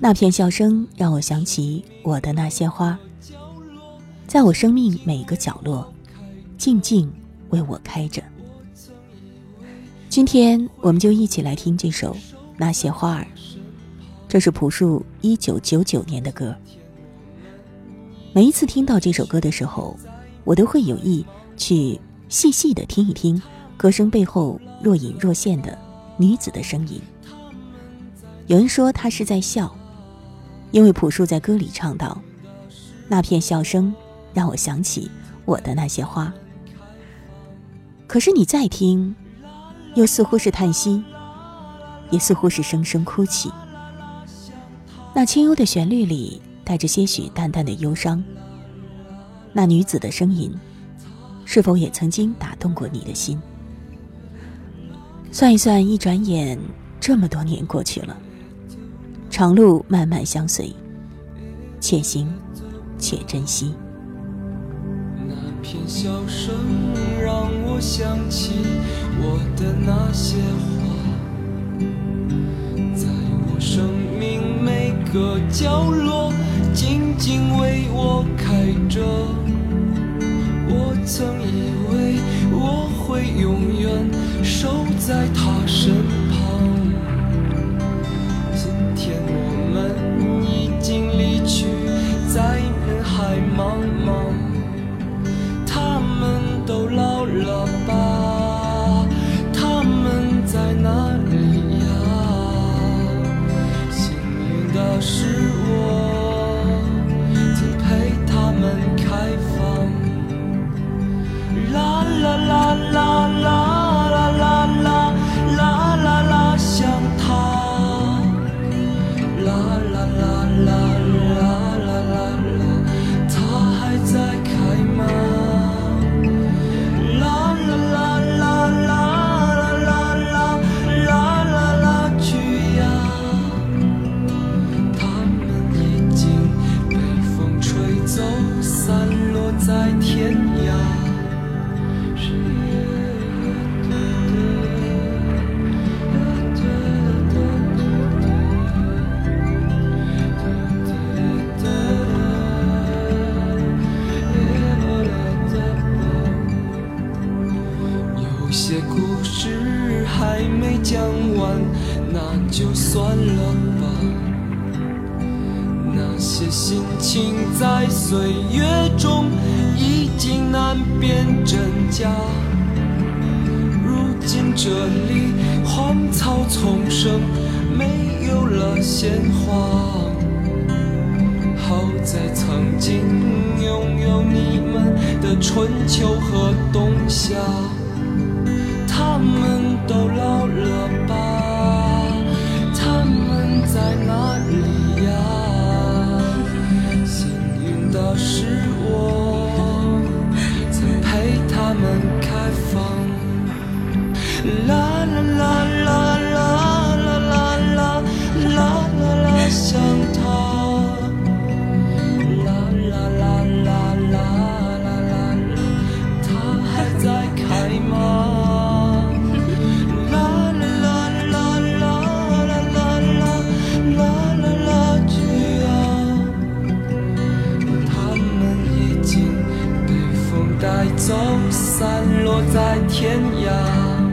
那片笑声让我想起我的那些花，在我生命每个角落，静静为我开着。今天我们就一起来听这首《那些花儿》，这是朴树一九九九年的歌。每一次听到这首歌的时候，我都会有意去细细的听一听歌声背后若隐若现的女子的声音。有人说她是在笑。因为朴树在歌里唱道：“那片笑声让我想起我的那些花。”可是你再听，又似乎是叹息，也似乎是声声哭泣。那清幽的旋律里带着些许淡淡的忧伤。那女子的声音，是否也曾经打动过你的心？算一算，一转眼这么多年过去了。长路漫漫相随，且行且珍惜。那片笑声让我想起我的那些花，在我生命每个角落静静为我开着。我曾以为我会永远守在他身鲜花。好在曾经拥有你们的春秋和冬夏，带走散落在天涯。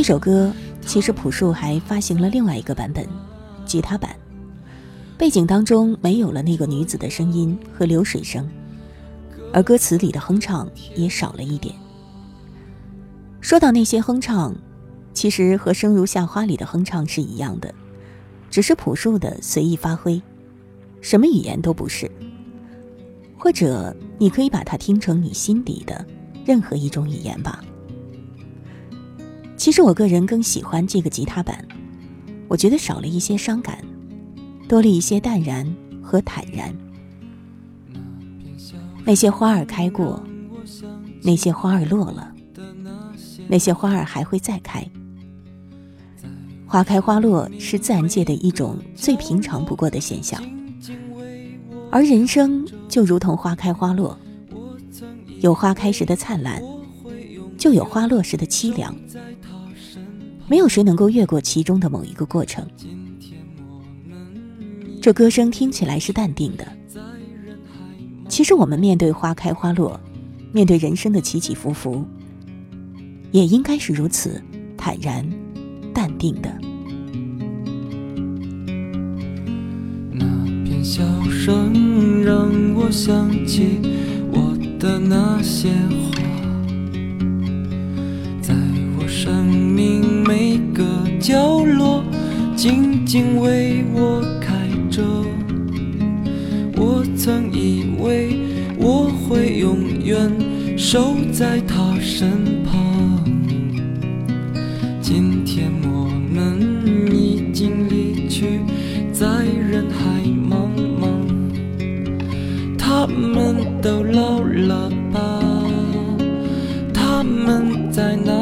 这首歌其实朴树还发行了另外一个版本，吉他版，背景当中没有了那个女子的声音和流水声，而歌词里的哼唱也少了一点。说到那些哼唱，其实和《生如夏花》里的哼唱是一样的，只是朴树的随意发挥，什么语言都不是。或者你可以把它听成你心底的任何一种语言吧。其实我个人更喜欢这个吉他版，我觉得少了一些伤感，多了一些淡然和坦然。那些花儿开过，那些花儿落了。那些花儿还会再开，花开花落是自然界的一种最平常不过的现象，而人生就如同花开花落，有花开时的灿烂，就有花落时的凄凉，没有谁能够越过其中的某一个过程。这歌声听起来是淡定的，其实我们面对花开花落，面对人生的起起伏伏。也应该是如此坦然、淡定的。那片笑声让我想起我的那些花角落静静为我开着。我曾以为我会永远守在他身旁。今天我们已经离去，在人海茫茫。他们都老了吧？他们在哪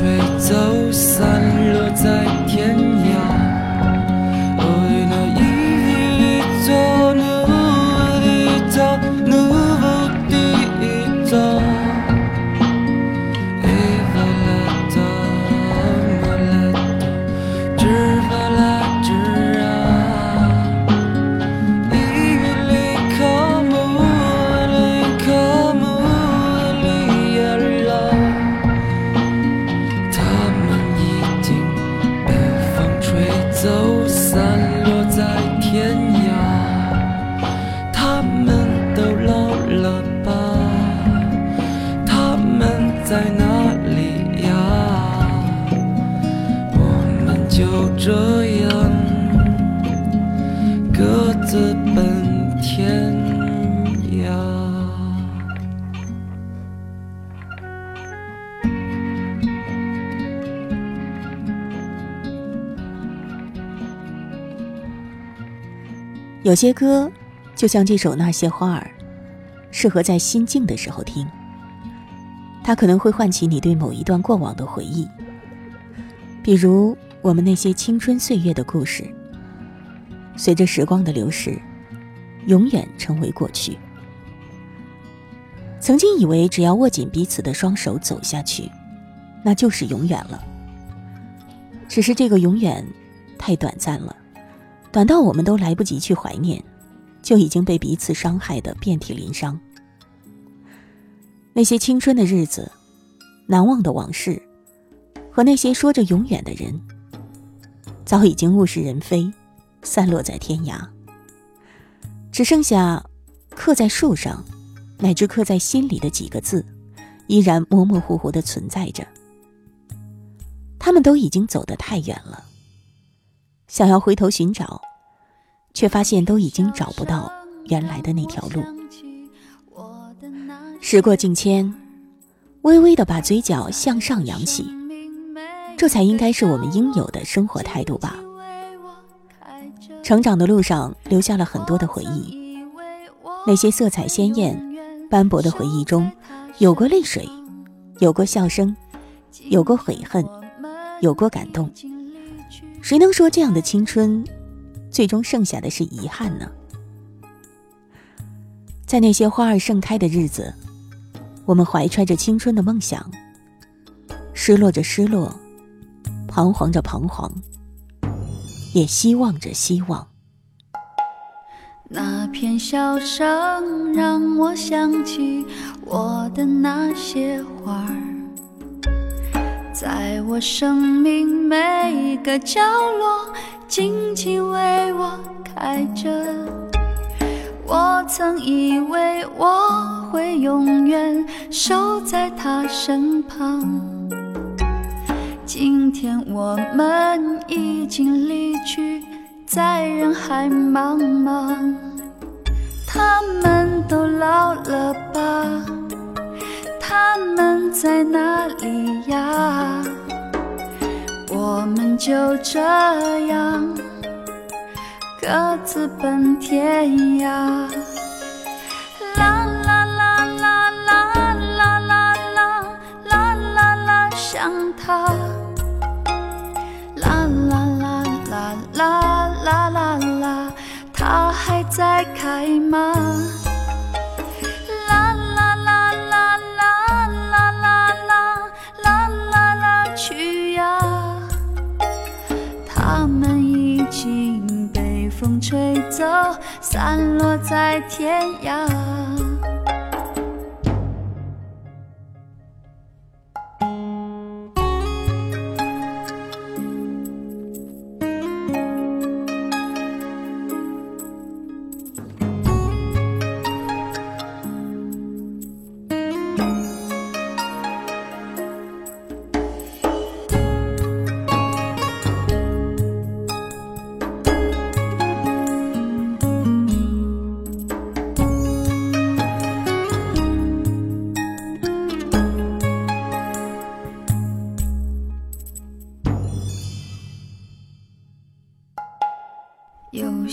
吹走，散落在天涯。自奔天涯。有些歌就像这首那些花儿适合在心境的时候听。它可能会唤起你对某一段过往的回忆比如我们那些青春岁月的故事。随着时光的流逝，永远成为过去。曾经以为只要握紧彼此的双手走下去，那就是永远了。只是这个永远太短暂了，短到我们都来不及去怀念，就已经被彼此伤害的遍体鳞伤。那些青春的日子，难忘的往事，和那些说着永远的人，早已经物是人非，散落在天涯。只剩下刻在树上。乃至刻在心里的几个字，依然模模糊糊的存在着。他们都已经走得太远了，想要回头寻找，却发现都已经找不到原来的那条路。时过境迁，微微的把嘴角向上扬起，这才应该是我们应有的生活态度吧。成长的路上留下了很多的回忆，那些色彩鲜艳。斑驳的回忆中，有过泪水，有过笑声，有过悔恨，有过感动。谁能说这样的青春，最终剩下的是遗憾呢？在那些花儿盛开的日子，我们怀揣着青春的梦想，失落着失落，彷徨着彷徨，也希望着希望。那片笑声让我想起我的那些花儿，在我生命每个角落静静为我开着。我曾以为我会永远守在他身旁，今天我们已经离去，在人海茫茫，他们都老了吧？他们在哪里呀？我们就这样各自奔天涯。啦啦啦啦啦啦啦啦啦啦啦，想他。在开吗？啦啦啦啦啦啦啦啦啦啦啦，去呀！它们已经被风吹走，散落在天涯。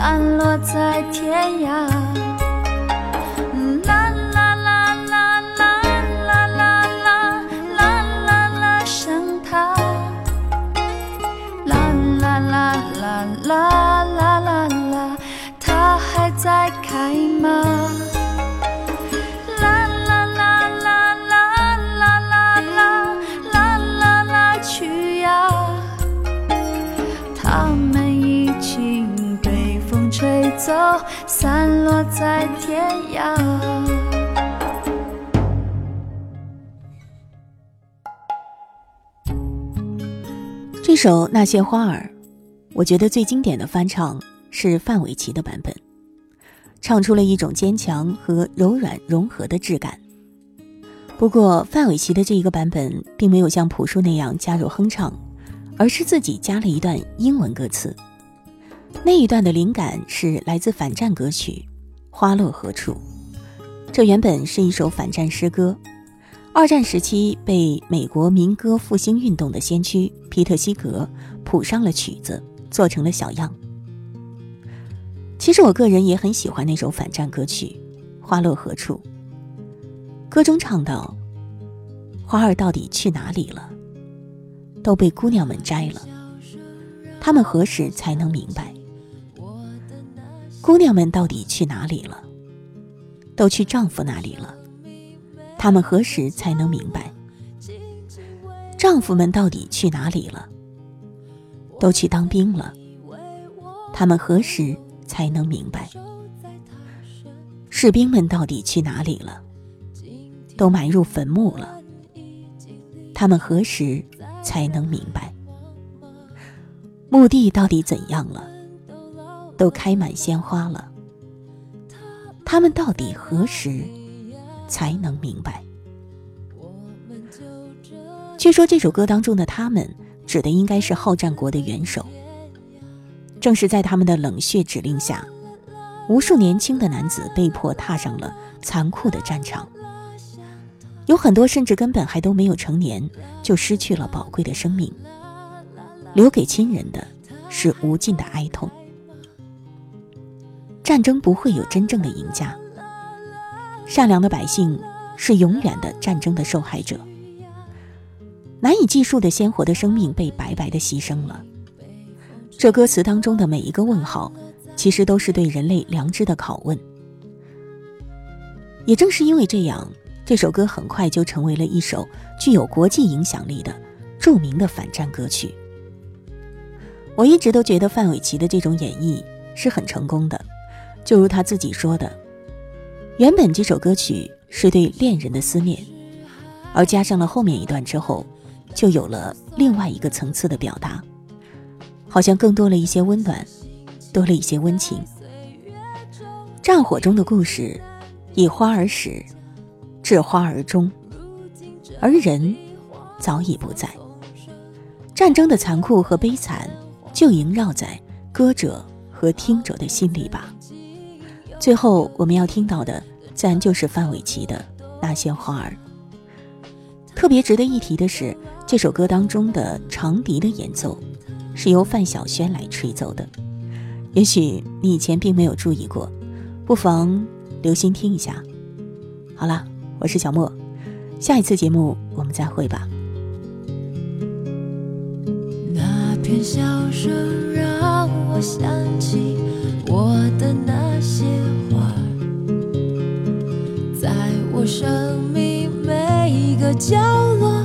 散落在天涯。首《那些花儿》，我觉得最经典的翻唱是范玮琪的版本，唱出了一种坚强和柔软融合的质感。不过，范玮琪的这一个版本并没有像朴树那样加入哼唱，而是自己加了一段英文歌词。那一段的灵感是来自反战歌曲《花落何处》，这原本是一首反战诗歌，二战时期被美国民歌复兴运动的先驱皮特西格谱上了曲子，做成了小样。其实我个人也很喜欢那首反战歌曲《花落何处》。歌中唱到：“花儿到底去哪里了？都被姑娘们摘了。他们何时才能明白？姑娘们到底去哪里了？都去丈夫那里了。他们何时才能明白？丈夫们到底去哪里了？都去当兵了。他们何时才能明白？士兵们到底去哪里了？”都埋入坟墓了，他们何时才能明白？墓地到底怎样了？都开满鲜花了，他们到底何时才能明白？据说这首歌当中的“他们”指的应该是好战国的元首。正是在他们的冷血指令下，无数年轻的男子被迫踏上了残酷的战场。有很多甚至根本还都没有成年，就失去了宝贵的生命，留给亲人的是无尽的哀痛。战争不会有真正的赢家，善良的百姓是永远的战争的受害者，难以计数的鲜活的生命被白白的牺牲了。这歌词当中的每一个问号，其实都是对人类良知的拷问。也正是因为这样。这首歌很快就成为了一首具有国际影响力的著名的反战歌曲。我一直都觉得范玮琪的这种演绎是很成功的，就如他自己说的：“原本这首歌曲是对恋人的思念，而加上了后面一段之后，就有了另外一个层次的表达，好像更多了一些温暖，多了一些温情。战火中的故事，以花而始。”至花而终，而人早已不在。战争的残酷和悲惨，就萦绕在歌者和听者的心里吧。最后我们要听到的，自然就是范玮琪的《那些花儿》。特别值得一提的是，这首歌当中的长笛的演奏，是由范晓萱来吹奏的。也许你以前并没有注意过，不妨留心听一下。好了。我是小莫，下一次节目我们再会吧。那片笑声让想起我的那些花，在我生命每一个角落，